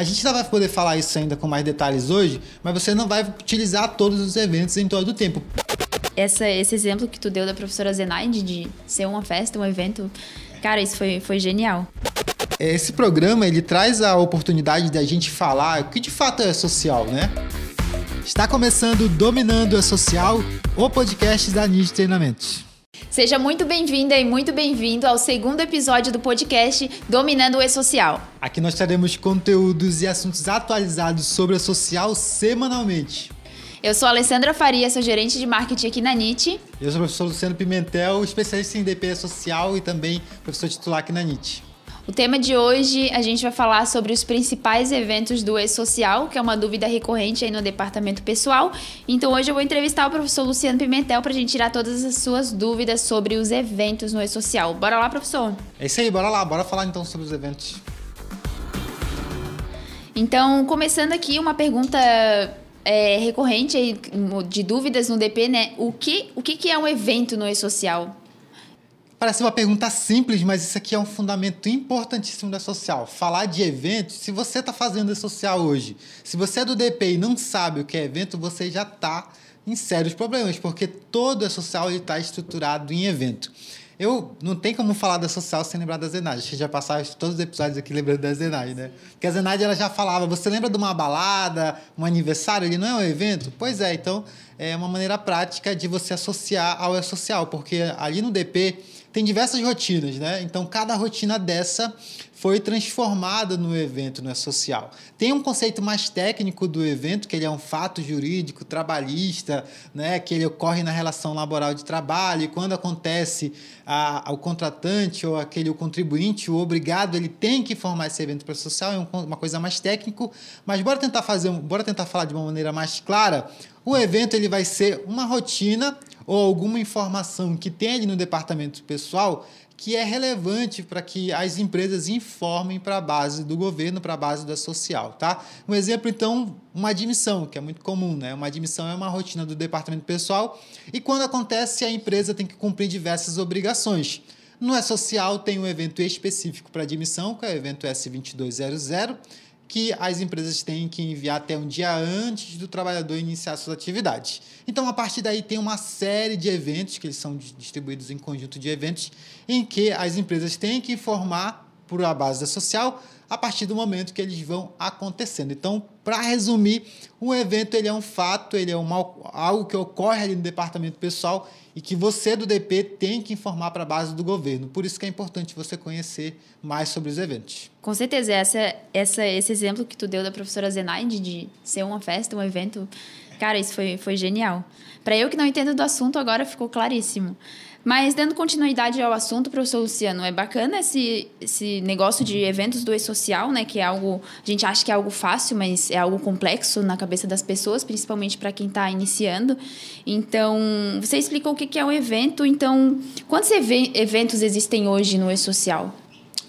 A gente ainda vai poder falar isso ainda com mais detalhes hoje, mas você não vai utilizar todos os eventos em todo o tempo. Essa, esse exemplo que tu deu da professora Zenaide de ser uma festa, um evento, cara, isso foi, foi genial. Esse programa ele traz a oportunidade da gente falar o que de fato é social, né? Está começando Dominando a Social, o podcast da NID Treinamentos. Seja muito bem-vinda e muito bem-vindo ao segundo episódio do podcast Dominando o E-Social. Aqui nós teremos conteúdos e assuntos atualizados sobre a social semanalmente. Eu sou a Alessandra Faria, sou gerente de marketing aqui na NIT. Eu sou o professor Luciano Pimentel, especialista em DP social e também professor titular aqui na NIT. O tema de hoje a gente vai falar sobre os principais eventos do E-Social, que é uma dúvida recorrente aí no departamento pessoal. Então hoje eu vou entrevistar o professor Luciano Pimentel para a gente tirar todas as suas dúvidas sobre os eventos no E-Social. Bora lá, professor? É isso aí, bora lá, bora falar então sobre os eventos. Então, começando aqui uma pergunta é, recorrente aí, de dúvidas no DP, né? O que, o que, que é um evento no E-Social? Parece uma pergunta simples, mas isso aqui é um fundamento importantíssimo da social. Falar de eventos, se você está fazendo social hoje, se você é do DP e não sabe o que é evento, você já está em sérios problemas, porque todo a social está estruturado em evento. Eu não tem como falar da social sem lembrar da Zenade. Acho já passaram todos os episódios aqui lembrando da Zenade, né? Porque a Zenade ela já falava, você lembra de uma balada, um aniversário, ele não é um evento? Pois é, então é uma maneira prática de você associar ao social, porque ali no DP tem diversas rotinas, né? Então, cada rotina dessa foi transformada no evento no social. Tem um conceito mais técnico do evento, que ele é um fato jurídico, trabalhista, né? que ele ocorre na relação laboral de trabalho, e quando acontece a, o contratante ou aquele o contribuinte, o obrigado, ele tem que informar esse evento para social, é uma coisa mais técnico, mas bora tentar fazer, bora tentar falar de uma maneira mais clara. O evento ele vai ser uma rotina ou alguma informação que tem ali no departamento pessoal que é relevante para que as empresas informem para a base do governo, para a base da social, tá? Um exemplo, então, uma admissão, que é muito comum, né? Uma admissão é uma rotina do departamento pessoal e quando acontece, a empresa tem que cumprir diversas obrigações. No E-Social tem um evento específico para admissão, que é o evento S2200, que as empresas têm que enviar até um dia antes do trabalhador iniciar suas atividades. Então, a partir daí, tem uma série de eventos, que eles são distribuídos em conjunto de eventos, em que as empresas têm que informar por a base da social a partir do momento que eles vão acontecendo. Então, para resumir, um evento ele é um fato, ele é uma, algo que ocorre ali no departamento pessoal e que você do DP tem que informar para a base do governo. Por isso que é importante você conhecer mais sobre os eventos. Com certeza, essa, essa, esse exemplo que tu deu da professora Zenaide de ser uma festa, um evento, cara, isso foi, foi genial. Para eu que não entendo do assunto, agora ficou claríssimo. Mas dando continuidade ao assunto, professor Luciano, é bacana esse, esse negócio de eventos do e-social, né? Que é algo. A gente acha que é algo fácil, mas é algo complexo na cabeça das pessoas, principalmente para quem está iniciando. Então, você explicou o que é um evento. Então, quantos eventos existem hoje no e-social?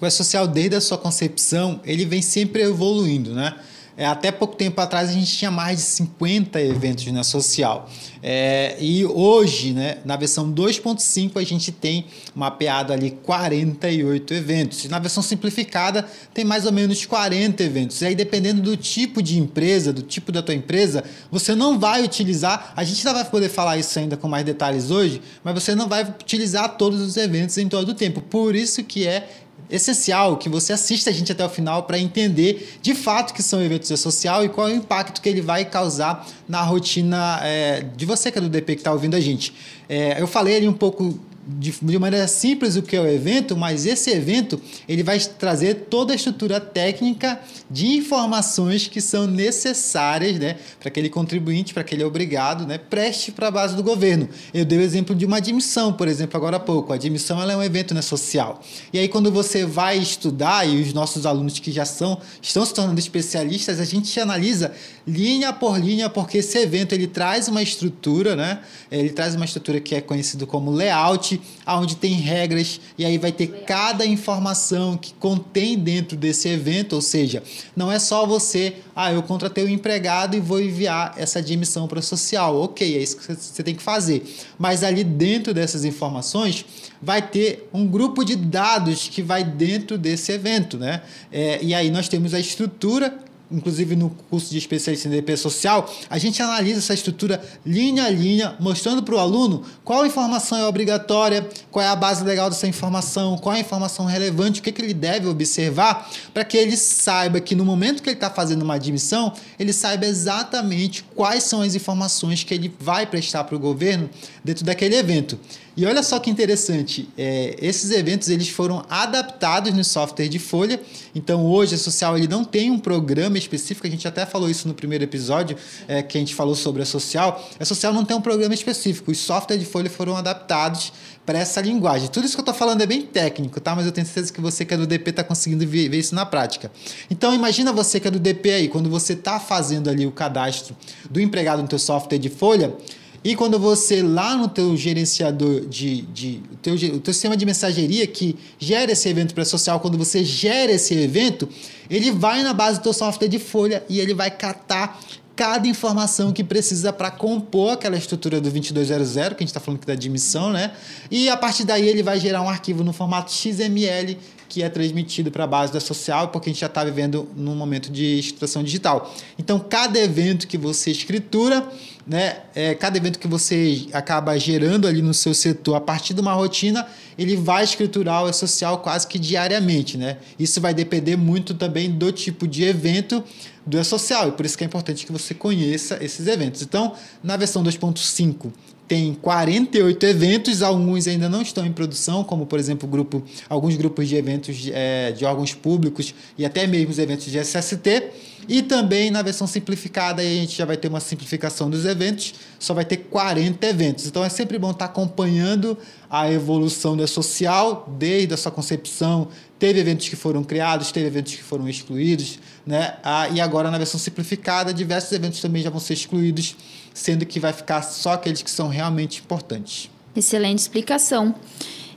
O e-social, desde a sua concepção, ele vem sempre evoluindo, né? É, até pouco tempo atrás a gente tinha mais de 50 eventos na social. É, e hoje, né, na versão 2.5, a gente tem mapeado ali 48 eventos. Na versão simplificada, tem mais ou menos 40 eventos. E aí, dependendo do tipo de empresa, do tipo da tua empresa, você não vai utilizar. A gente ainda vai poder falar isso ainda com mais detalhes hoje, mas você não vai utilizar todos os eventos em todo o tempo. Por isso que é essencial que você assista a gente até o final para entender de fato que são eventos social e qual é o impacto que ele vai causar na rotina é, de você que é do DP que está ouvindo a gente. É, eu falei ali um pouco de, de maneira simples o que é o evento, mas esse evento ele vai trazer toda a estrutura técnica de informações que são necessárias né, para aquele contribuinte, para aquele obrigado, né, preste para a base do governo. Eu dei o exemplo de uma admissão, por exemplo, agora há pouco. A admissão ela é um evento né, social. E aí, quando você vai estudar, e os nossos alunos que já são, estão se tornando especialistas, a gente analisa linha por linha, porque esse evento ele traz uma estrutura, né? Ele traz uma estrutura que é conhecido como layout, aonde tem regras e aí vai ter cada informação que contém dentro desse evento, ou seja, não é só você, ah, eu contratei um empregado e vou enviar essa admissão para social. OK, é isso que você tem que fazer. Mas ali dentro dessas informações vai ter um grupo de dados que vai dentro desse evento, né? É, e aí nós temos a estrutura inclusive no curso de especialista em DP social, a gente analisa essa estrutura linha a linha, mostrando para o aluno qual informação é obrigatória, qual é a base legal dessa informação, qual é a informação relevante, o que, que ele deve observar, para que ele saiba que no momento que ele está fazendo uma admissão, ele saiba exatamente quais são as informações que ele vai prestar para o governo dentro daquele evento. E olha só que interessante, é, esses eventos eles foram adaptados no software de Folha. Então hoje a Social ele não tem um programa específico. A gente até falou isso no primeiro episódio é, que a gente falou sobre a Social. A Social não tem um programa específico. Os softwares de Folha foram adaptados para essa linguagem. Tudo isso que eu estou falando é bem técnico, tá? Mas eu tenho certeza que você que é do DP está conseguindo ver, isso na prática. Então imagina você que é do DP aí, quando você está fazendo ali o cadastro do empregado no teu software de Folha e quando você lá no teu gerenciador de, de o, teu, o teu sistema de mensageria que gera esse evento pré-social, quando você gera esse evento, ele vai na base do teu software de folha e ele vai catar cada informação que precisa para compor aquela estrutura do 2200, que a gente está falando aqui da admissão, né? E a partir daí ele vai gerar um arquivo no formato XML que é transmitido para a base da social, porque a gente já está vivendo num momento de estruturação digital. Então, cada evento que você escritura, né, é, cada evento que você acaba gerando ali no seu setor a partir de uma rotina, ele vai escriturar o E-Social quase que diariamente. Né? Isso vai depender muito também do tipo de evento do E-Social, e por isso que é importante que você conheça esses eventos. Então, na versão 2.5, tem 48 eventos, alguns ainda não estão em produção, como por exemplo grupo, alguns grupos de eventos é, de órgãos públicos e até mesmo os eventos de SST. E também na versão simplificada, a gente já vai ter uma simplificação dos eventos, só vai ter 40 eventos. Então é sempre bom estar acompanhando a evolução da social desde a sua concepção. Teve eventos que foram criados, teve eventos que foram excluídos, né? Ah, e agora na versão simplificada, diversos eventos também já vão ser excluídos sendo que vai ficar só aqueles que são realmente importantes. Excelente explicação.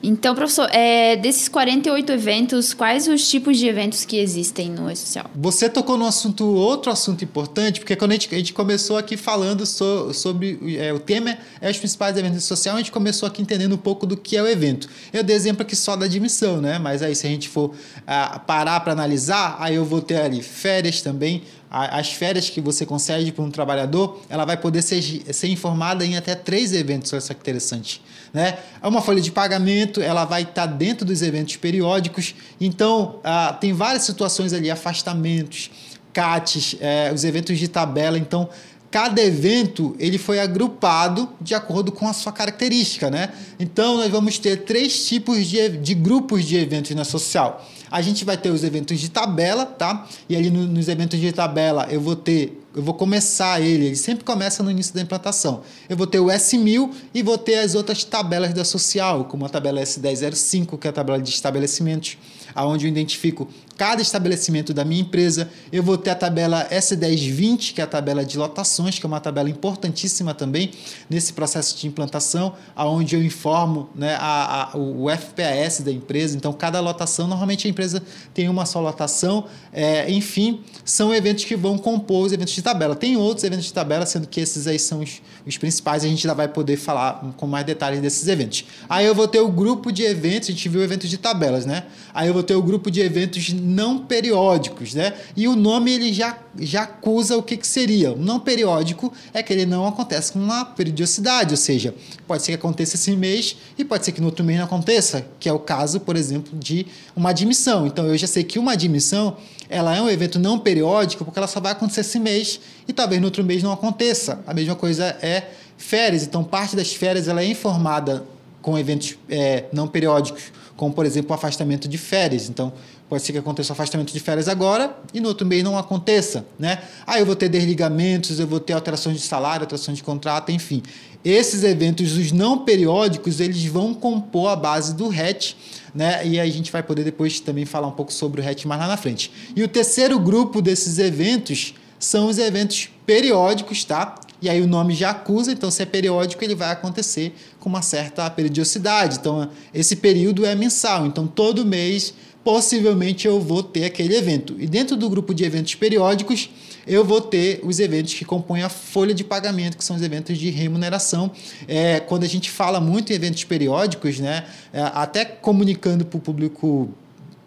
Então, professor, é, desses 48 eventos, quais os tipos de eventos que existem no E-Social? Você tocou no assunto, outro assunto importante, porque quando a gente, a gente começou aqui falando so, sobre é, o tema é os principais eventos social, a gente começou aqui entendendo um pouco do que é o evento. Eu dei exemplo aqui só da admissão, né? Mas aí se a gente for ah, parar para analisar, aí eu vou ter ali férias também, as férias que você concede para um trabalhador, ela vai poder ser, ser informada em até três eventos, olha só que interessante. Né? É uma folha de pagamento, ela vai estar dentro dos eventos periódicos, então ah, tem várias situações ali, afastamentos, CATs, é, os eventos de tabela, então cada evento ele foi agrupado de acordo com a sua característica, né? Então nós vamos ter três tipos de, de grupos de eventos na social. A gente vai ter os eventos de tabela, tá? E ali no, nos eventos de tabela eu vou ter eu vou começar ele, ele sempre começa no início da implantação. Eu vou ter o S1000 e vou ter as outras tabelas da social, como a tabela S1005, que é a tabela de estabelecimentos, aonde eu identifico cada estabelecimento da minha empresa. Eu vou ter a tabela S1020, que é a tabela de lotações, que é uma tabela importantíssima também nesse processo de implantação, aonde eu informo né, a, a, o FPAS da empresa. Então, cada lotação, normalmente a empresa tem uma só lotação. É, enfim, são eventos que vão compor os eventos de tabela. Tem outros eventos de tabela, sendo que esses aí são os, os principais. A gente já vai poder falar com mais detalhes desses eventos. Aí eu vou ter o grupo de eventos, a gente viu eventos de tabelas, né? Aí eu vou ter o grupo de eventos não periódicos, né? E o nome ele já, já acusa o que, que seria. O não periódico é que ele não acontece com uma periodicidade, ou seja, pode ser que aconteça esse mês e pode ser que no outro mês não aconteça, que é o caso, por exemplo, de uma admissão. Então eu já sei que uma admissão ela é um evento não periódico porque ela só vai acontecer esse mês e talvez no outro mês não aconteça. A mesma coisa é férias. Então parte das férias ela é informada com eventos é, não periódicos, como por exemplo o afastamento de férias. Então Pode ser que aconteça o afastamento de férias agora e no outro mês não aconteça, né? Aí eu vou ter desligamentos, eu vou ter alterações de salário, alterações de contrato, enfim. Esses eventos, os não periódicos, eles vão compor a base do RET, né? E a gente vai poder depois também falar um pouco sobre o RET mais lá na frente. E o terceiro grupo desses eventos são os eventos periódicos, tá? E aí o nome já acusa, então se é periódico, ele vai acontecer com uma certa periodicidade. Então, esse período é mensal. Então, todo mês possivelmente eu vou ter aquele evento. E dentro do grupo de eventos periódicos, eu vou ter os eventos que compõem a folha de pagamento, que são os eventos de remuneração. É, quando a gente fala muito em eventos periódicos, né, é, até comunicando para o público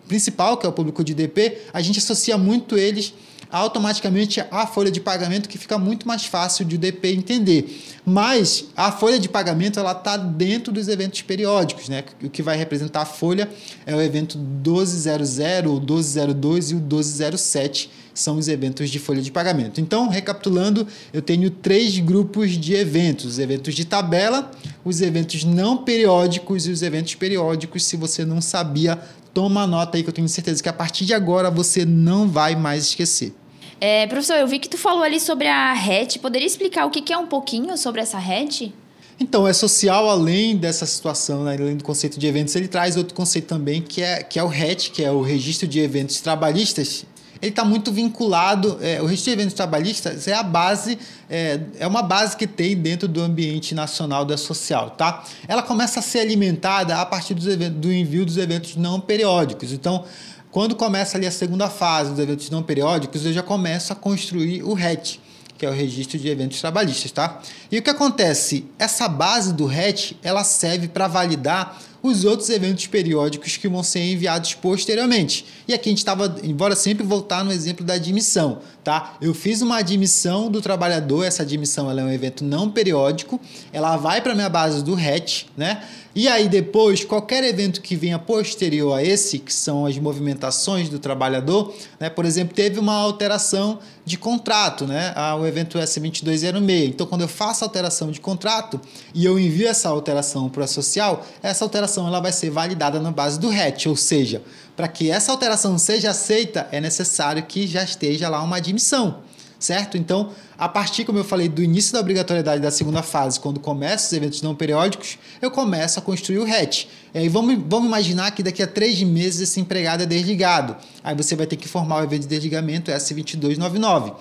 principal, que é o público de DP, a gente associa muito eles automaticamente a folha de pagamento que fica muito mais fácil de o DP entender. Mas a folha de pagamento ela está dentro dos eventos periódicos, né? O que vai representar a folha é o evento 1200, o 1202 e o 1207 são os eventos de folha de pagamento. Então, recapitulando, eu tenho três grupos de eventos: os eventos de tabela, os eventos não periódicos e os eventos periódicos. Se você não sabia, toma nota aí que eu tenho certeza que a partir de agora você não vai mais esquecer. É, professor, eu vi que tu falou ali sobre a RET. Poderia explicar o que é um pouquinho sobre essa RET? Então, é social além dessa situação, né, além do conceito de eventos, ele traz outro conceito também, que é, que é o RET, que é o Registro de Eventos Trabalhistas. Ele está muito vinculado, é, o registro de eventos trabalhistas é a base, é, é uma base que tem dentro do ambiente nacional da social, tá? Ela começa a ser alimentada a partir dos eventos, do envio dos eventos não periódicos. Então, quando começa ali a segunda fase dos eventos não periódicos, eu já começo a construir o RET, que é o Registro de Eventos Trabalhistas, tá? E o que acontece? Essa base do RET, ela serve para validar os outros eventos periódicos que vão ser enviados posteriormente. E aqui a gente estava, embora sempre voltar no exemplo da admissão, tá? Eu fiz uma admissão do trabalhador, essa admissão ela é um evento não periódico, ela vai para a minha base do RET, né? E aí depois, qualquer evento que venha posterior a esse, que são as movimentações do trabalhador, né? Por exemplo, teve uma alteração de contrato, né? Ah, o evento S2206. Então, quando eu faço alteração de contrato e eu envio essa alteração para o social, essa alteração ela vai ser validada na base do RET, ou seja, para que essa alteração seja aceita, é necessário que já esteja lá uma admissão certo? Então, a partir, como eu falei, do início da obrigatoriedade da segunda fase, quando começam os eventos não periódicos, eu começo a construir o RET. E aí vamos, vamos imaginar que daqui a três meses esse empregado é desligado. Aí você vai ter que formar o evento de desligamento S2299.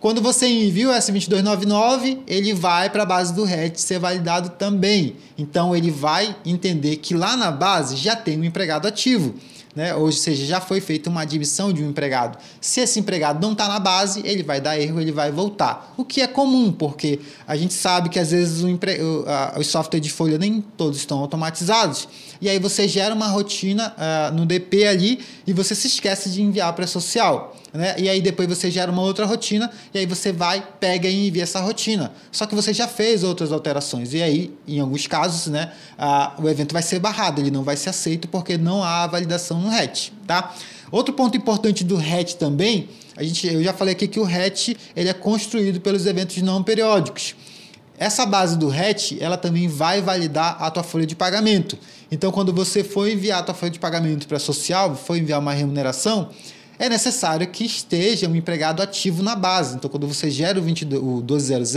Quando você envia o S2299, ele vai para a base do RET ser validado também. Então ele vai entender que lá na base já tem um empregado ativo né? ou seja, já foi feita uma admissão de um empregado. Se esse empregado não está na base, ele vai dar erro, ele vai voltar. O que é comum, porque a gente sabe que às vezes o empre... os softwares de folha nem todos estão automatizados. E aí você gera uma rotina uh, no DP ali e você se esquece de enviar para a social. Né? E aí depois você gera uma outra rotina e aí você vai, pega e envia essa rotina. Só que você já fez outras alterações. E aí, em alguns casos, né, uh, o evento vai ser barrado, ele não vai ser aceito porque não há validação no RET. Tá? Outro ponto importante do RET também, a gente, eu já falei aqui que o RET ele é construído pelos eventos não periódicos. Essa base do RET, ela também vai validar a tua folha de pagamento. Então, quando você for enviar a tua folha de pagamento para a social, for enviar uma remuneração, é necessário que esteja um empregado ativo na base. Então, quando você gera o, 22, o 1200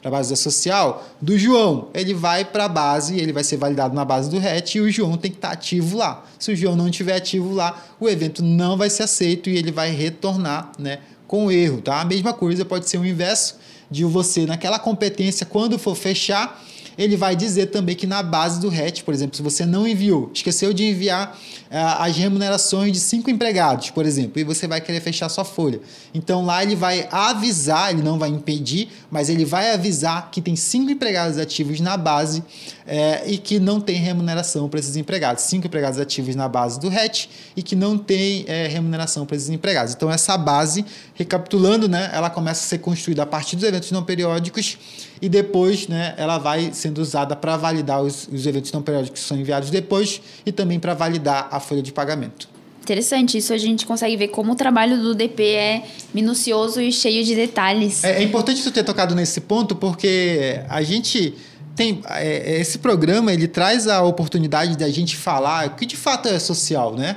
para a base da social, do João, ele vai para a base, ele vai ser validado na base do RET e o João tem que estar tá ativo lá. Se o João não estiver ativo lá, o evento não vai ser aceito e ele vai retornar né, com erro. Tá? A mesma coisa pode ser o inverso de você, naquela competência, quando for fechar, ele vai dizer também que na base do RET, por exemplo, se você não enviou, esqueceu de enviar uh, as remunerações de cinco empregados, por exemplo, e você vai querer fechar sua folha. Então lá ele vai avisar, ele não vai impedir, mas ele vai avisar que tem cinco empregados ativos na base é, e que não tem remuneração para esses empregados. Cinco empregados ativos na base do RET e que não tem é, remuneração para esses empregados. Então essa base, recapitulando, né, ela começa a ser construída a partir dos eventos não periódicos e depois né, ela vai sendo usada para validar os, os eventos não periódicos que são enviados depois e também para validar a folha de pagamento. Interessante, isso a gente consegue ver como o trabalho do DP é minucioso e cheio de detalhes. É, é importante tu ter tocado nesse ponto porque a gente tem é, esse programa ele traz a oportunidade da gente falar o que de fato é social, né?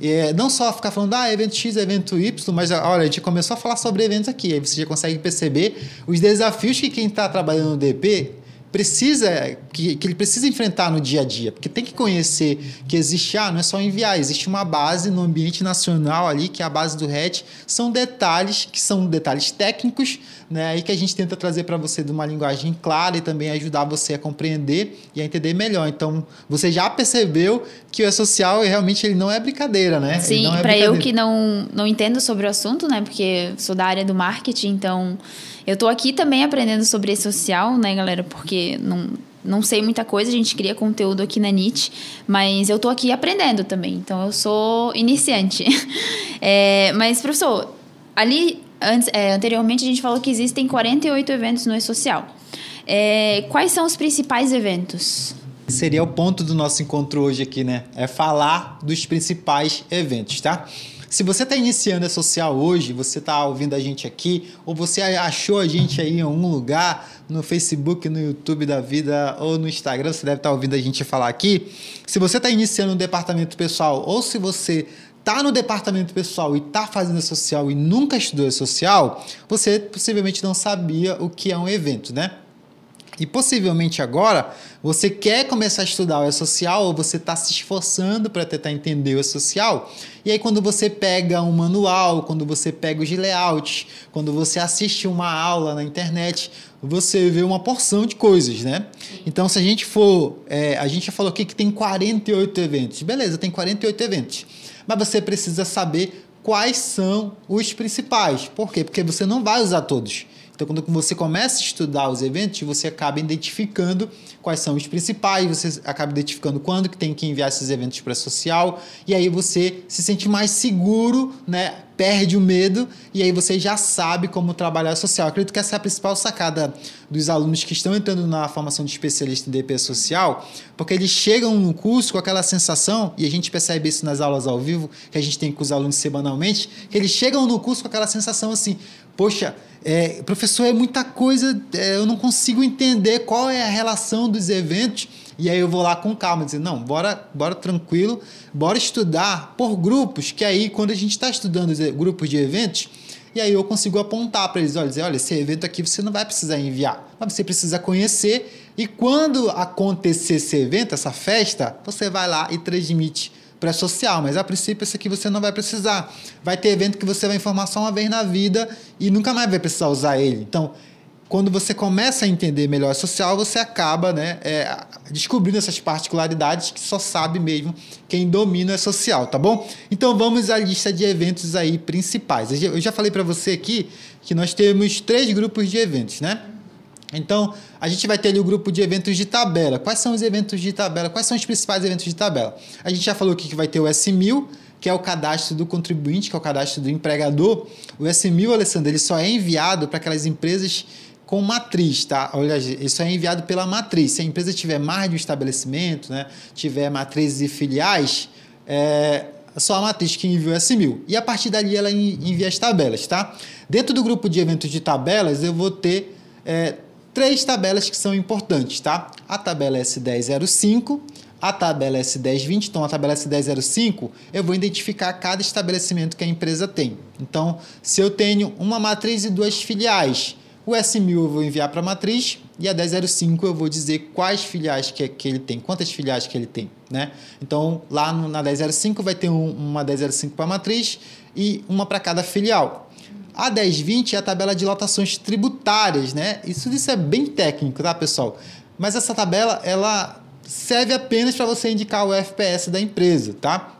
É, não só ficar falando, ah, evento X, evento Y, mas olha, a gente começou a falar sobre eventos aqui. Aí você já consegue perceber os desafios que quem está trabalhando no DP precisa que, que ele precisa enfrentar no dia a dia, porque tem que conhecer que existe, ah, não é só enviar, existe uma base no ambiente nacional ali, que é a base do RET, são detalhes que são detalhes técnicos, né, e que a gente tenta trazer para você de uma linguagem clara e também ajudar você a compreender e a entender melhor. Então, você já percebeu que o social realmente ele não é brincadeira, né? Sim, é para eu que não não entendo sobre o assunto, né, porque sou da área do marketing, então eu tô aqui também aprendendo sobre esse social, né, galera? Porque não, não sei muita coisa, a gente cria conteúdo aqui na NIT, mas eu tô aqui aprendendo também. Então eu sou iniciante. É, mas, professor, ali, antes, é, anteriormente, a gente falou que existem 48 eventos no E-Social. É, quais são os principais eventos? Seria o ponto do nosso encontro hoje aqui, né? É falar dos principais eventos, tá? Se você está iniciando a social hoje, você está ouvindo a gente aqui, ou você achou a gente aí em algum lugar, no Facebook, no YouTube da vida ou no Instagram, você deve estar tá ouvindo a gente falar aqui. Se você está iniciando um departamento pessoal, ou se você está no departamento pessoal e está fazendo social e nunca estudou social, você possivelmente não sabia o que é um evento, né? E possivelmente agora você quer começar a estudar o E-Social ou você está se esforçando para tentar entender o E-Social. E aí, quando você pega um manual, quando você pega os layouts, quando você assiste uma aula na internet, você vê uma porção de coisas, né? Então, se a gente for. É, a gente já falou aqui que tem 48 eventos. Beleza, tem 48 eventos. Mas você precisa saber quais são os principais. Por quê? Porque você não vai usar todos. Então, quando você começa a estudar os eventos, você acaba identificando quais são os principais, você acaba identificando quando que tem que enviar esses eventos para a social, e aí você se sente mais seguro, né? perde o medo e aí você já sabe como trabalhar social. acredito que essa é a principal sacada dos alunos que estão entrando na formação de especialista em DP social, porque eles chegam no curso com aquela sensação, e a gente percebe isso nas aulas ao vivo, que a gente tem com os alunos semanalmente, que eles chegam no curso com aquela sensação assim, poxa, é, professor, é muita coisa, é, eu não consigo entender qual é a relação dos eventos. E aí eu vou lá com calma, dizer, não, bora, bora tranquilo, bora estudar por grupos, que aí quando a gente está estudando os grupos de eventos, e aí eu consigo apontar para eles, olha, dizer, olha, esse evento aqui você não vai precisar enviar, mas você precisa conhecer, e quando acontecer esse evento, essa festa, você vai lá e transmite pré-social, mas a princípio esse aqui você não vai precisar. Vai ter evento que você vai informar só uma vez na vida e nunca mais vai precisar usar ele. Então, quando você começa a entender melhor a social, você acaba né, é, descobrindo essas particularidades que só sabe mesmo quem domina a social, tá bom? Então vamos à lista de eventos aí principais. Eu já falei para você aqui que nós temos três grupos de eventos, né? Então, a gente vai ter ali o grupo de eventos de tabela. Quais são os eventos de tabela? Quais são os principais eventos de tabela? A gente já falou aqui que vai ter o S1000, que é o cadastro do contribuinte, que é o cadastro do empregador. O S1000, Alessandro, ele só é enviado para aquelas empresas com matriz, tá? Olha, isso é enviado pela matriz. Se a empresa tiver mais de um estabelecimento, né, tiver matrizes e filiais, é só a matriz que envia o S1000. E a partir dali ela envia as tabelas, tá? Dentro do grupo de eventos de tabelas, eu vou ter é, três tabelas que são importantes, tá? A tabela S1005, a tabela S1020, então a tabela S1005, eu vou identificar cada estabelecimento que a empresa tem. Então, se eu tenho uma matriz e duas filiais, o S1000 eu vou enviar para a matriz e a 1005 eu vou dizer quais filiais que, que ele tem, quantas filiais que ele tem, né? Então, lá no, na 1005 vai ter um, uma 1005 para a matriz e uma para cada filial. A 1020 é a tabela de lotações tributárias, né? Isso, isso é bem técnico, tá, pessoal? Mas essa tabela, ela serve apenas para você indicar o FPS da empresa, tá?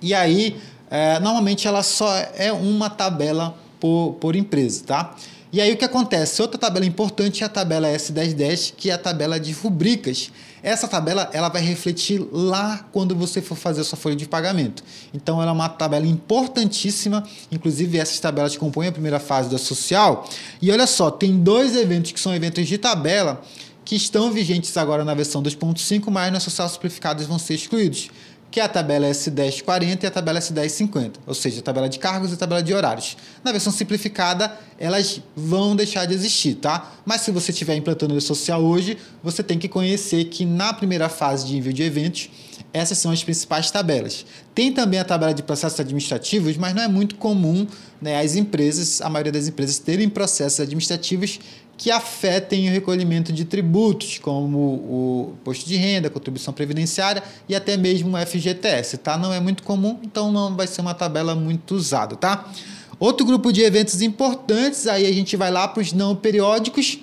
E aí, é, normalmente ela só é uma tabela por, por empresa, tá? E aí o que acontece? Outra tabela importante é a tabela S1010, que é a tabela de rubricas. Essa tabela ela vai refletir lá quando você for fazer a sua folha de pagamento. Então ela é uma tabela importantíssima, inclusive essas tabelas compõem a primeira fase da social. E olha só, tem dois eventos que são eventos de tabela que estão vigentes agora na versão 2.5, mas na social simplificadas vão ser excluídos que é a tabela S1040 e a tabela S1050, ou seja, a tabela de cargos e a tabela de horários. Na versão simplificada, elas vão deixar de existir, tá? Mas se você estiver implantando o social hoje, você tem que conhecer que na primeira fase de envio de eventos, essas são as principais tabelas. Tem também a tabela de processos administrativos, mas não é muito comum né, as empresas, a maioria das empresas, terem processos administrativos que afetem o recolhimento de tributos, como o posto de renda, contribuição previdenciária e até mesmo o FGTS, tá? Não é muito comum, então não vai ser uma tabela muito usada, tá? Outro grupo de eventos importantes, aí a gente vai lá para os não periódicos.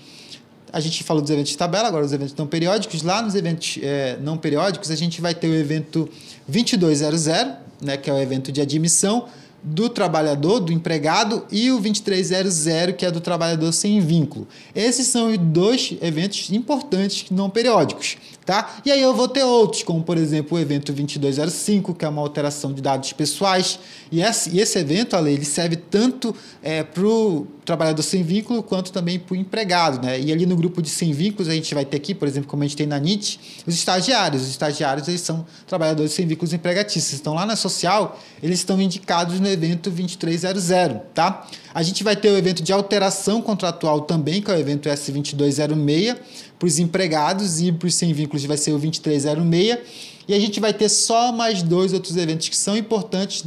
A gente falou dos eventos de tabela, agora os eventos não periódicos. Lá nos eventos é, não periódicos, a gente vai ter o evento 2200, né, que é o evento de admissão do trabalhador, do empregado, e o 2300, que é do trabalhador sem vínculo. Esses são dois eventos importantes não periódicos. Tá? E aí eu vou ter outros, como por exemplo o evento 2205, que é uma alteração de dados pessoais. E esse, esse evento, Ale, ele serve tanto é, para o trabalhador sem vínculo quanto também para o empregado. Né? E ali no grupo de sem vínculos, a gente vai ter aqui, por exemplo, como a gente tem na NIT, os estagiários. Os estagiários eles são trabalhadores sem vínculos empregatícios. Então lá na social, eles estão indicados no evento 2300. Tá? A gente vai ter o evento de alteração contratual também, que é o evento S2206 para os empregados e para os sem vínculos vai ser o 2306. E a gente vai ter só mais dois outros eventos que são importantes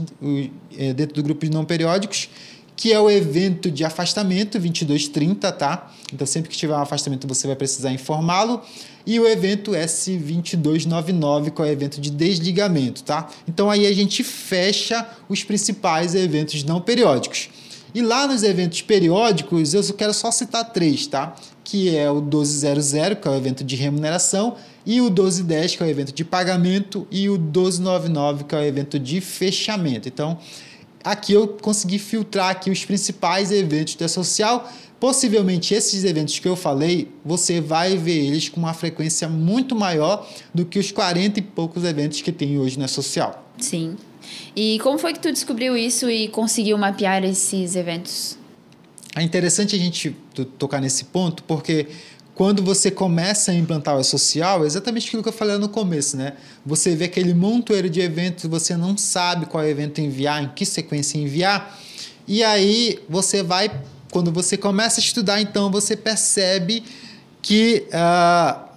é, dentro do grupo de não periódicos, que é o evento de afastamento 2230, tá? Então sempre que tiver um afastamento você vai precisar informá-lo. E o evento S2299, que é o evento de desligamento, tá? Então aí a gente fecha os principais eventos não periódicos. E lá nos eventos periódicos, eu quero só citar três, tá? Que é o 1200, que é o evento de remuneração, e o 1210, que é o evento de pagamento, e o 1299, que é o evento de fechamento. Então, aqui eu consegui filtrar aqui os principais eventos da social. Possivelmente esses eventos que eu falei, você vai ver eles com uma frequência muito maior do que os 40 e poucos eventos que tem hoje na social. Sim. E como foi que tu descobriu isso e conseguiu mapear esses eventos? É interessante a gente tocar nesse ponto, porque quando você começa a implantar o social, é exatamente aquilo que eu falei no começo, né? Você vê aquele montoeiro de eventos, você não sabe qual evento enviar, em que sequência enviar, e aí você vai, quando você começa a estudar, então você percebe que uh,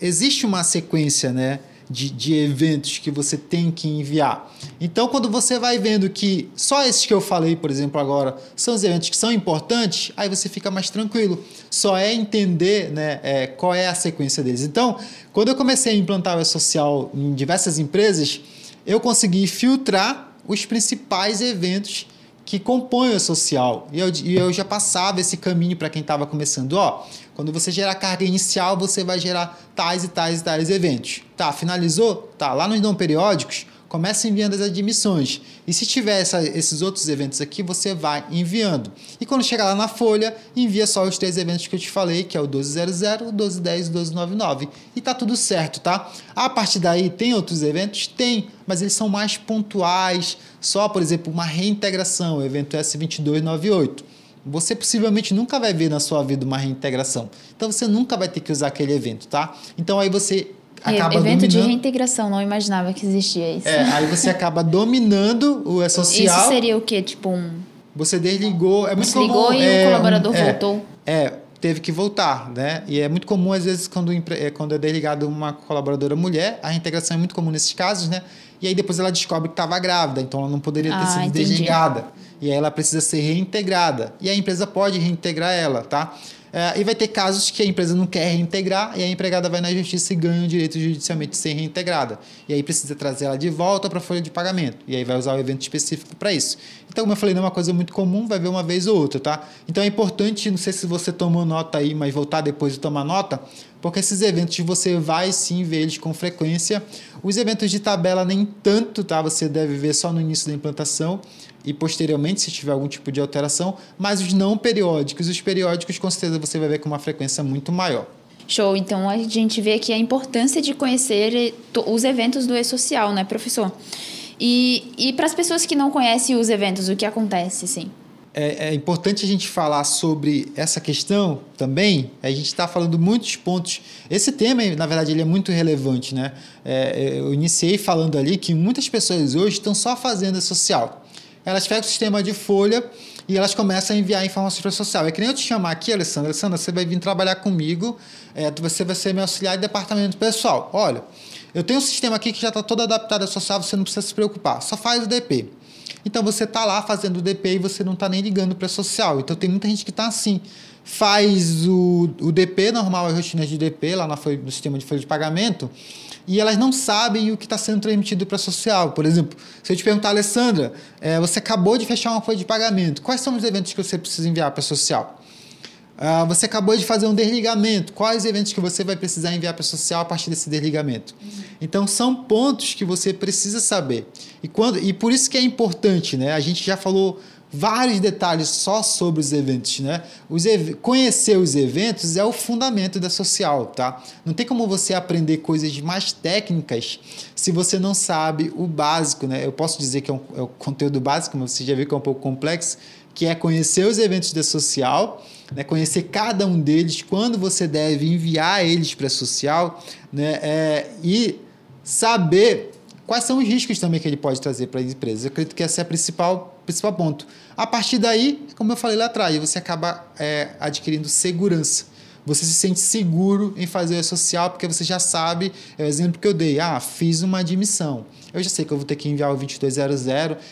existe uma sequência, né? De, de eventos que você tem que enviar. Então, quando você vai vendo que só esses que eu falei, por exemplo, agora, são os eventos que são importantes, aí você fica mais tranquilo. Só é entender né, é, qual é a sequência deles. Então, quando eu comecei a implantar o E-Social em diversas empresas, eu consegui filtrar os principais eventos que compõem o social. E eu, e eu já passava esse caminho para quem estava começando. Ó, quando você gerar carga inicial, você vai gerar tais e tais e tais eventos. Tá, finalizou? Tá, lá nos não periódicos, começa enviando as admissões. E se tiver essa, esses outros eventos aqui, você vai enviando. E quando chegar lá na folha, envia só os três eventos que eu te falei, que é o 1200, o 1210 e o 1299. E tá tudo certo, tá? A partir daí, tem outros eventos? Tem, mas eles são mais pontuais. Só, por exemplo, uma reintegração, o evento S2298 você possivelmente nunca vai ver na sua vida uma reintegração. Então você nunca vai ter que usar aquele evento, tá? Então aí você acaba evento dominando... de reintegração, não imaginava que existia isso. É, aí você acaba dominando o social. Isso seria o quê? Tipo um Você desligou, é muito Desligou comum, e é, o colaborador é, voltou. É, teve que voltar, né? E é muito comum às vezes quando é, quando é desligado uma colaboradora mulher, a reintegração é muito comum nesses casos, né? E aí depois ela descobre que estava grávida, então ela não poderia ter Ah, sido entendi. desligada. E aí ela precisa ser reintegrada. E a empresa pode reintegrar ela, tá? É, e vai ter casos que a empresa não quer reintegrar e a empregada vai na justiça e ganha o direito judicialmente de ser reintegrada. E aí precisa trazer ela de volta para a folha de pagamento. E aí vai usar o evento específico para isso. Então, como eu falei, não é uma coisa muito comum, vai ver uma vez ou outra, tá? Então é importante, não sei se você tomou nota aí, mas voltar depois de tomar nota, porque esses eventos você vai sim ver eles com frequência. Os eventos de tabela nem tanto, tá? Você deve ver só no início da implantação e posteriormente se tiver algum tipo de alteração, mas os não periódicos, os periódicos com certeza você vai ver com uma frequência muito maior. Show. Então a gente vê aqui a importância de conhecer os eventos do e-social, né, professor? E, e para as pessoas que não conhecem os eventos, o que acontece, sim? É, é importante a gente falar sobre essa questão também. A gente está falando muitos pontos. Esse tema, na verdade, ele é muito relevante, né? É, eu iniciei falando ali que muitas pessoas hoje estão só fazendo a social. Elas pegam o sistema de folha e elas começam a enviar informações para a social. É que nem eu te chamar aqui, Alessandra. Alessandra, você vai vir trabalhar comigo, é, você vai ser meu auxiliar de departamento pessoal. Olha, eu tenho um sistema aqui que já está todo adaptado à social, você não precisa se preocupar. Só faz o DP. Então você está lá fazendo o DP e você não está nem ligando para a social. Então tem muita gente que está assim. Faz o, o DP normal, as rotinas de DP lá na folha, no sistema de folha de pagamento, e elas não sabem o que está sendo transmitido para a social. Por exemplo, se eu te perguntar, Alessandra, eh, você acabou de fechar uma folha de pagamento, quais são os eventos que você precisa enviar para a social? Ah, você acabou de fazer um desligamento. Quais eventos que você vai precisar enviar para a social a partir desse desligamento? Então, são pontos que você precisa saber. E, quando, e por isso que é importante, né? A gente já falou vários detalhes só sobre os eventos, né? Os ev conhecer os eventos é o fundamento da social, tá? Não tem como você aprender coisas mais técnicas se você não sabe o básico, né? Eu posso dizer que é, um, é o conteúdo básico, mas você já viu que é um pouco complexo, que é conhecer os eventos da social, né? conhecer cada um deles, quando você deve enviar eles para a social, né? É, e saber quais são os riscos também que ele pode trazer para as empresas. Eu acredito que esse é o principal, principal ponto. A partir daí, como eu falei lá atrás, você acaba é, adquirindo segurança. Você se sente seguro em fazer o social porque você já sabe, é o exemplo que eu dei, ah, fiz uma admissão. Eu já sei que eu vou ter que enviar o 2200,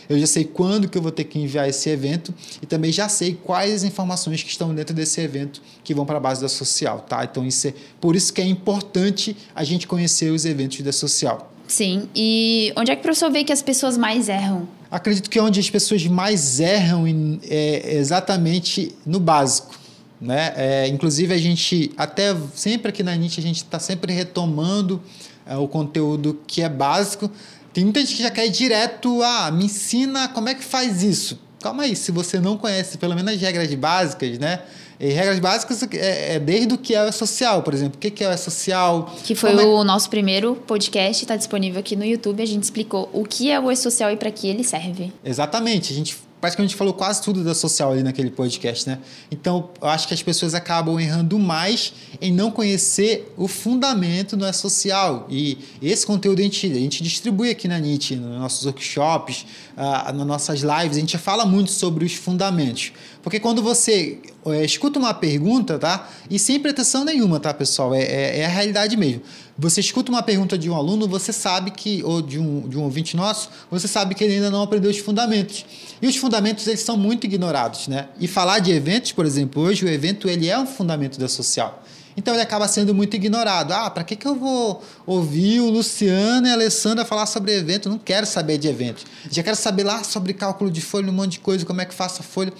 eu já sei quando que eu vou ter que enviar esse evento e também já sei quais as informações que estão dentro desse evento que vão para a base da social, tá? Então isso é por isso que é importante a gente conhecer os eventos da social. Sim. E onde é que o professor vê que as pessoas mais erram? Acredito que onde as pessoas mais erram é exatamente no básico. Né? É, inclusive, a gente, até sempre aqui na NIT, a gente está sempre retomando é, o conteúdo que é básico. Tem muita gente que já quer ir direto, ah, me ensina como é que faz isso. Calma aí, se você não conhece pelo menos as regras básicas, né? E regras básicas é, é, desde o que é o social, por exemplo. O que é o social? Que foi é... o nosso primeiro podcast, está disponível aqui no YouTube. A gente explicou o que é o social e para que ele serve. Exatamente. A gente praticamente falou quase tudo da social ali naquele podcast, né? Então, eu acho que as pessoas acabam errando mais em não conhecer o fundamento do social. E esse conteúdo a gente, a gente distribui aqui na NIT, nos nossos workshops, uh, nas nossas lives, a gente fala muito sobre os fundamentos. Porque quando você é, escuta uma pergunta, tá? E sem pretensão nenhuma, tá, pessoal? É, é, é, a realidade mesmo. Você escuta uma pergunta de um aluno, você sabe que, ou de um, de um ouvinte nosso, você sabe que ele ainda não aprendeu os fundamentos. E os fundamentos, eles são muito ignorados, né? E falar de eventos, por exemplo, hoje o evento, ele é um fundamento da social. Então ele acaba sendo muito ignorado. Ah, para que, que eu vou ouvir o Luciano e a Alessandra falar sobre evento? Não quero saber de evento. Já quero saber lá sobre cálculo de folha, um monte de coisa, como é que faço a folha.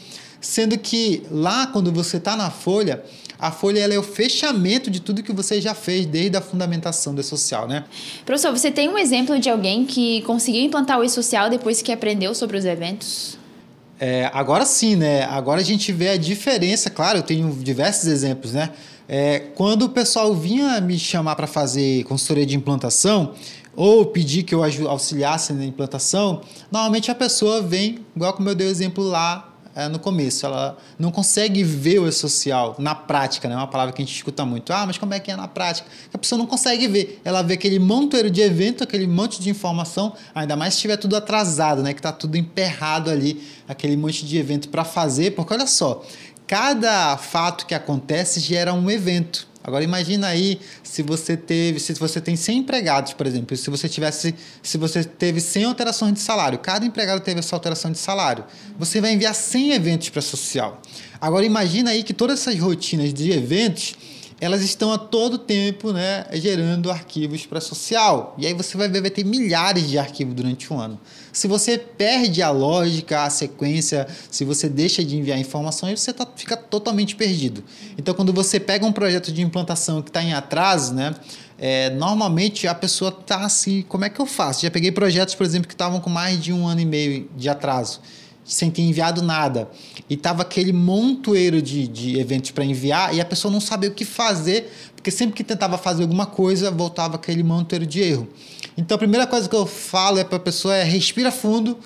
Sendo que lá, quando você está na folha, a folha ela é o fechamento de tudo que você já fez desde a fundamentação do social, né? Professor, você tem um exemplo de alguém que conseguiu implantar o e-social depois que aprendeu sobre os eventos? É, agora sim, né? Agora a gente vê a diferença, claro, eu tenho diversos exemplos, né? É, quando o pessoal vinha me chamar para fazer consultoria de implantação, ou pedir que eu auxiliasse na implantação, normalmente a pessoa vem, igual como eu dei o exemplo lá é, no começo. Ela não consegue ver o e-social na prática, né? É uma palavra que a gente escuta muito. Ah, mas como é que é na prática? A pessoa não consegue ver. Ela vê aquele monteiro de evento, aquele monte de informação, ainda mais se estiver tudo atrasado, né? Que está tudo emperrado ali, aquele monte de evento para fazer. Porque olha só, cada fato que acontece gera um evento. Agora imagina aí se você teve, se você tem 100 empregados, por exemplo, se você tivesse, se você teve 100 alterações de salário, cada empregado teve essa alteração de salário, você vai enviar 100 eventos para a social. Agora imagina aí que todas essas rotinas de eventos elas estão a todo tempo né, gerando arquivos para social. E aí você vai ver, vai ter milhares de arquivos durante um ano. Se você perde a lógica, a sequência, se você deixa de enviar informações, você tá, fica totalmente perdido. Então, quando você pega um projeto de implantação que está em atraso, né, é, normalmente a pessoa está assim, como é que eu faço? Já peguei projetos, por exemplo, que estavam com mais de um ano e meio de atraso sem ter enviado nada. E tava aquele montoeiro de, de eventos para enviar e a pessoa não sabia o que fazer, porque sempre que tentava fazer alguma coisa, voltava aquele montoeiro de erro. Então a primeira coisa que eu falo é para a pessoa é respira fundo,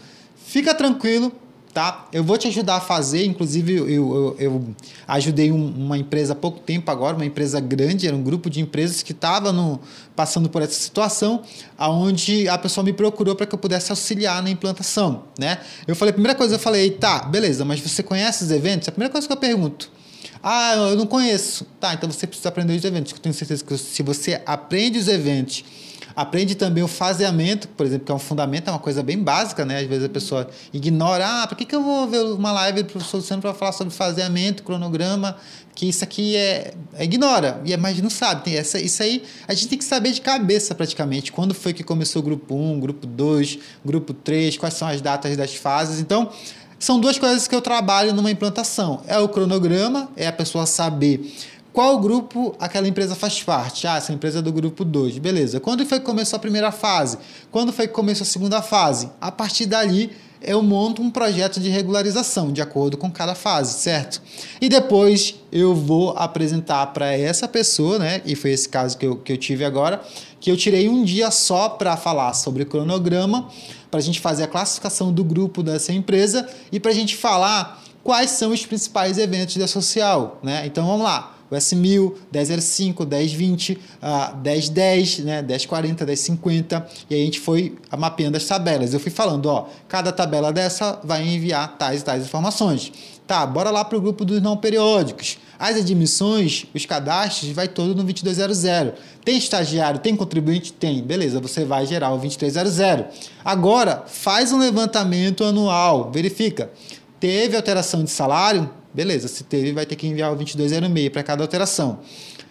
fica tranquilo, tá? Eu vou te ajudar a fazer, inclusive eu, eu, eu ajudei um, uma empresa há pouco tempo agora, uma empresa grande, era um grupo de empresas que estava passando por essa situação, aonde a pessoa me procurou para que eu pudesse auxiliar na implantação, né? Eu falei, a primeira coisa eu falei, tá, beleza, mas você conhece os eventos? A primeira coisa que eu pergunto, ah, eu não conheço. Tá, então você precisa aprender os eventos. Eu tenho certeza que se você aprende os eventos Aprende também o faseamento, por exemplo, que é um fundamento, é uma coisa bem básica, né? Às vezes a pessoa ignora, ah, por que, que eu vou ver uma live do professor Luciano para falar sobre faseamento, cronograma, que isso aqui é, é ignora, e é, mas não sabe. Tem essa, isso aí a gente tem que saber de cabeça praticamente. Quando foi que começou o grupo 1, grupo 2, grupo 3, quais são as datas das fases. Então, são duas coisas que eu trabalho numa implantação. É o cronograma, é a pessoa saber qual grupo aquela empresa faz parte? Ah, essa empresa é do grupo 2. Beleza. Quando foi que começou a primeira fase? Quando foi que começou a segunda fase? A partir dali, eu monto um projeto de regularização de acordo com cada fase, certo? E depois eu vou apresentar para essa pessoa, né? E foi esse caso que eu, que eu tive agora, que eu tirei um dia só para falar sobre cronograma, para a gente fazer a classificação do grupo dessa empresa e para a gente falar quais são os principais eventos da social, né? Então vamos lá o S1000, 1005, 1020, uh, 1010, né, 1040, 1050, e aí a gente foi mapeando as tabelas. Eu fui falando, ó, cada tabela dessa vai enviar tais e tais informações. Tá, bora lá para o grupo dos não periódicos. As admissões, os cadastros, vai todo no 2200. Tem estagiário, tem contribuinte? Tem. Beleza, você vai gerar o 2300. Agora, faz um levantamento anual, verifica. Teve alteração de salário? Beleza, se teve, vai ter que enviar o 2206 para cada alteração.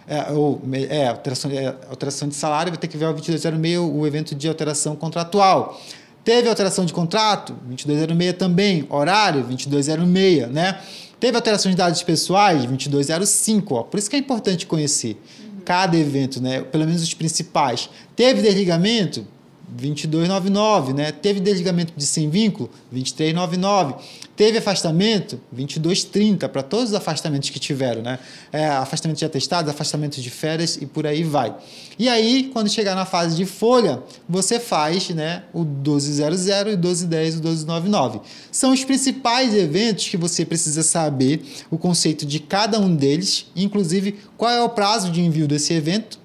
É, ou, é, alteração, é, alteração de salário, vai ter que enviar o 2206, o evento de alteração contratual. Teve alteração de contrato? 2206 também. Horário? 2206, né? Teve alteração de dados pessoais? 2205, ó. Por isso que é importante conhecer uhum. cada evento, né? Pelo menos os principais. Teve desligamento? 2299, né? Teve desligamento de sem vínculo? 2399. Teve afastamento? 2230 para todos os afastamentos que tiveram, né? É, afastamento de atestados, afastamento de férias e por aí vai. E aí, quando chegar na fase de folha, você faz, né, o 1200 e o 1210 e o 1299. São os principais eventos que você precisa saber o conceito de cada um deles, inclusive qual é o prazo de envio desse evento.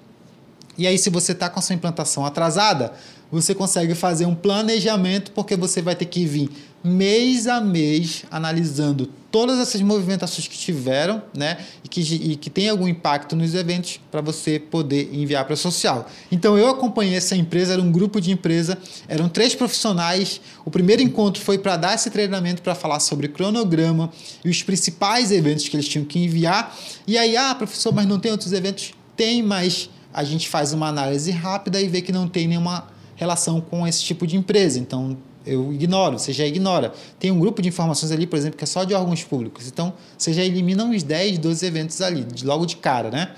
E aí, se você está com a sua implantação atrasada, você consegue fazer um planejamento, porque você vai ter que vir mês a mês analisando todas essas movimentações que tiveram, né, e que, e que tem algum impacto nos eventos para você poder enviar para a social. Então eu acompanhei essa empresa, era um grupo de empresa, eram três profissionais. O primeiro encontro foi para dar esse treinamento para falar sobre cronograma e os principais eventos que eles tinham que enviar. E aí, ah, professor, mas não tem outros eventos? Tem, mas a gente faz uma análise rápida e vê que não tem nenhuma relação com esse tipo de empresa. Então, eu ignoro, você já ignora. Tem um grupo de informações ali, por exemplo, que é só de órgãos públicos. Então, você já elimina uns 10, 12 eventos ali, logo de cara, né?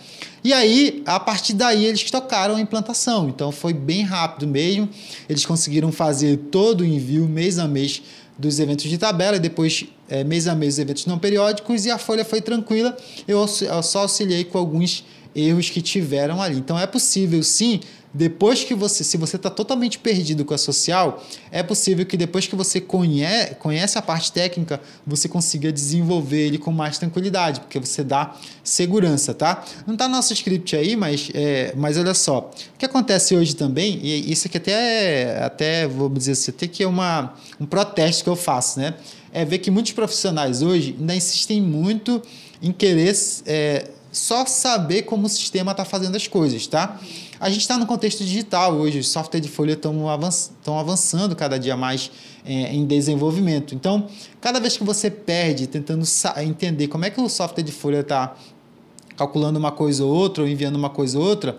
E aí, a partir daí, eles tocaram a implantação. Então, foi bem rápido mesmo. Eles conseguiram fazer todo o envio, mês a mês, dos eventos de tabela e depois é, mês a mês os eventos não periódicos e a folha foi tranquila. Eu, eu só auxiliei com alguns erros que tiveram ali. Então é possível sim depois que você, se você está totalmente perdido com a social, é possível que depois que você conhece, conhece a parte técnica, você consiga desenvolver ele com mais tranquilidade, porque você dá segurança, tá? Não no nosso script aí, mas, é, mas olha só. O que acontece hoje também, e isso aqui até, é, até vou dizer assim, até que é uma, um protesto que eu faço, né? É ver que muitos profissionais hoje ainda insistem muito em querer é, só saber como o sistema está fazendo as coisas, tá? A gente está no contexto digital hoje, os softwares de folha estão avanç avançando cada dia mais é, em desenvolvimento. Então, cada vez que você perde tentando entender como é que o software de folha está calculando uma coisa ou outra, ou enviando uma coisa ou outra,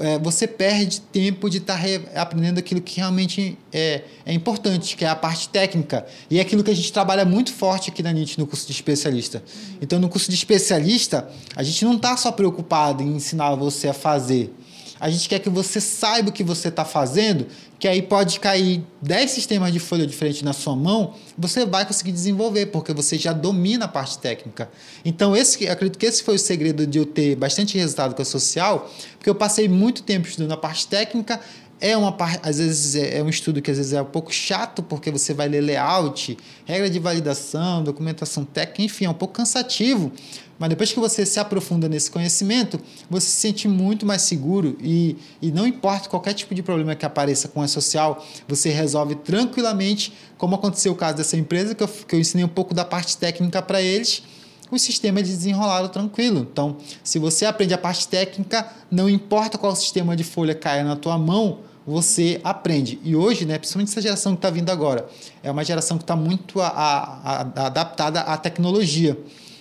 é, você perde tempo de estar tá aprendendo aquilo que realmente é, é importante, que é a parte técnica. E é aquilo que a gente trabalha muito forte aqui na NIT no curso de especialista. Então, no curso de especialista, a gente não está só preocupado em ensinar você a fazer. A gente quer que você saiba o que você está fazendo, que aí pode cair 10 sistemas de folha diferentes na sua mão, você vai conseguir desenvolver, porque você já domina a parte técnica. Então, esse, acredito que esse foi o segredo de eu ter bastante resultado com a social, porque eu passei muito tempo estudando a parte técnica, é uma parte, às vezes é, é um estudo que às vezes é um pouco chato, porque você vai ler layout, regra de validação, documentação técnica, enfim, é um pouco cansativo. Mas depois que você se aprofunda nesse conhecimento, você se sente muito mais seguro e, e não importa qualquer tipo de problema que apareça com a social, você resolve tranquilamente, como aconteceu o caso dessa empresa, que eu, que eu ensinei um pouco da parte técnica para eles os sistemas desenrolaram tranquilo. Então, se você aprende a parte técnica, não importa qual sistema de folha caia na tua mão, você aprende. E hoje, né, principalmente essa geração que está vindo agora, é uma geração que está muito a, a, a, adaptada à tecnologia.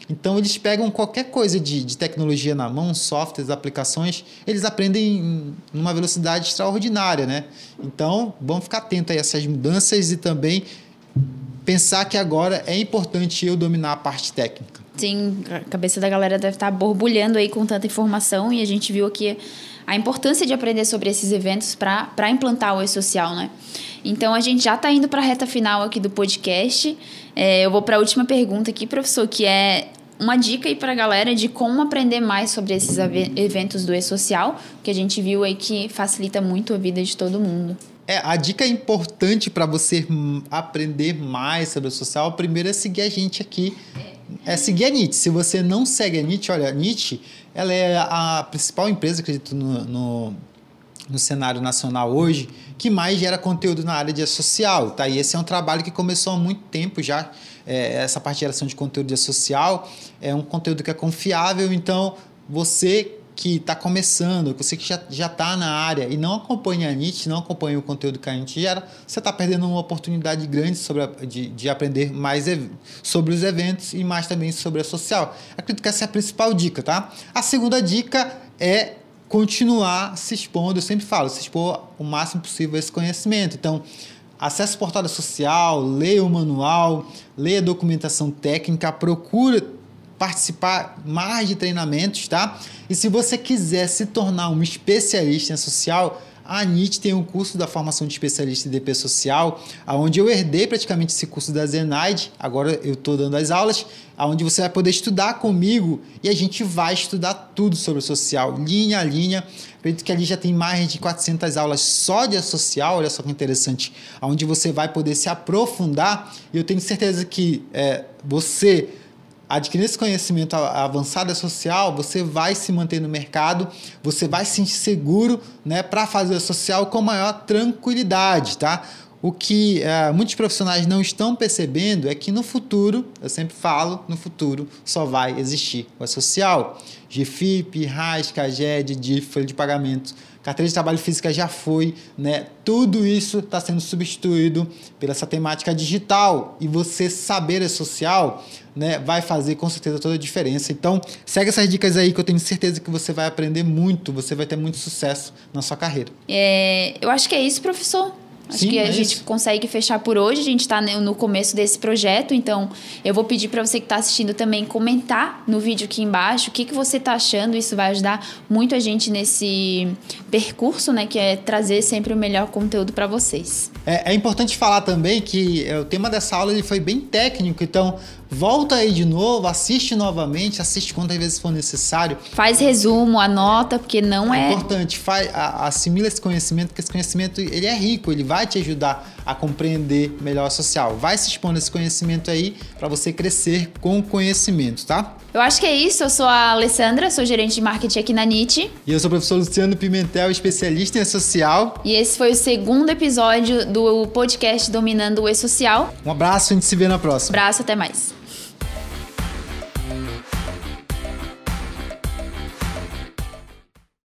Então, eles pegam qualquer coisa de, de tecnologia na mão, softwares, aplicações, eles aprendem em uma velocidade extraordinária. Né? Então, vamos ficar atento a essas mudanças e também pensar que agora é importante eu dominar a parte técnica. Sim, a cabeça da galera deve estar borbulhando aí com tanta informação e a gente viu aqui a importância de aprender sobre esses eventos para implantar o e-social, né? Então a gente já está indo para a reta final aqui do podcast. É, eu vou para a última pergunta aqui, professor, que é uma dica aí para a galera de como aprender mais sobre esses eventos do e-social, que a gente viu aí que facilita muito a vida de todo mundo. É, a dica importante para você aprender mais sobre o social, primeiro é seguir a gente aqui. É seguir a NIT. Se você não segue a NIT, olha, a NIT ela é a principal empresa, acredito, no, no, no cenário nacional hoje, que mais gera conteúdo na área de social. Tá? E esse é um trabalho que começou há muito tempo já é, essa parte de geração de conteúdo social é um conteúdo que é confiável, então você que está começando, você que já está na área e não acompanha a NIT, não acompanha o conteúdo que a gente gera, você está perdendo uma oportunidade grande sobre a, de, de aprender mais sobre os eventos e mais também sobre a social. Acredito que essa é a principal dica, tá? A segunda dica é continuar se expondo, eu sempre falo, se expor o máximo possível a esse conhecimento. Então, acesse o portal social, leia o manual, leia a documentação técnica, procura participar mais de treinamentos, tá? E se você quiser se tornar um especialista em social, a NIT tem um curso da formação de especialista em DP social, onde eu herdei praticamente esse curso da Zenaide, agora eu estou dando as aulas, onde você vai poder estudar comigo e a gente vai estudar tudo sobre o social, linha a linha. Acredito que ali já tem mais de 400 aulas só de social, olha só que interessante, onde você vai poder se aprofundar e eu tenho certeza que é, você adquirir esse conhecimento avançado social, você vai se manter no mercado, você vai se sentir seguro né, para fazer o social com maior tranquilidade, tá? O que é, muitos profissionais não estão percebendo é que no futuro, eu sempre falo, no futuro só vai existir o social. GFIP, RAS, CAGED, DIF, folha de pagamento, carteira de trabalho física já foi, né? Tudo isso está sendo substituído pela essa temática digital e você saber é social, né? Vai fazer com certeza toda a diferença. Então, segue essas dicas aí que eu tenho certeza que você vai aprender muito, você vai ter muito sucesso na sua carreira. É, eu acho que é isso, professor. Acho Sim, que a é gente isso. consegue fechar por hoje. A gente está no começo desse projeto, então eu vou pedir para você que está assistindo também comentar no vídeo aqui embaixo o que, que você está achando. Isso vai ajudar muito a gente nesse percurso, né? Que é trazer sempre o melhor conteúdo para vocês. É, é, importante falar também que é, o tema dessa aula ele foi bem técnico, então volta aí de novo, assiste novamente, assiste quantas vezes for necessário. Faz resumo, anota, porque não é. É importante, faz, assimila esse conhecimento, porque esse conhecimento ele é rico, ele vai te ajudar a compreender melhor a social. Vai se expondo esse conhecimento aí para você crescer com conhecimento, tá? Eu acho que é isso. Eu sou a Alessandra, sou gerente de marketing aqui na NIT. E eu sou o professor Luciano Pimentel, especialista em social. E esse foi o segundo episódio do podcast Dominando o E-Social. Um abraço, a gente se vê na próxima. Abraço, até mais.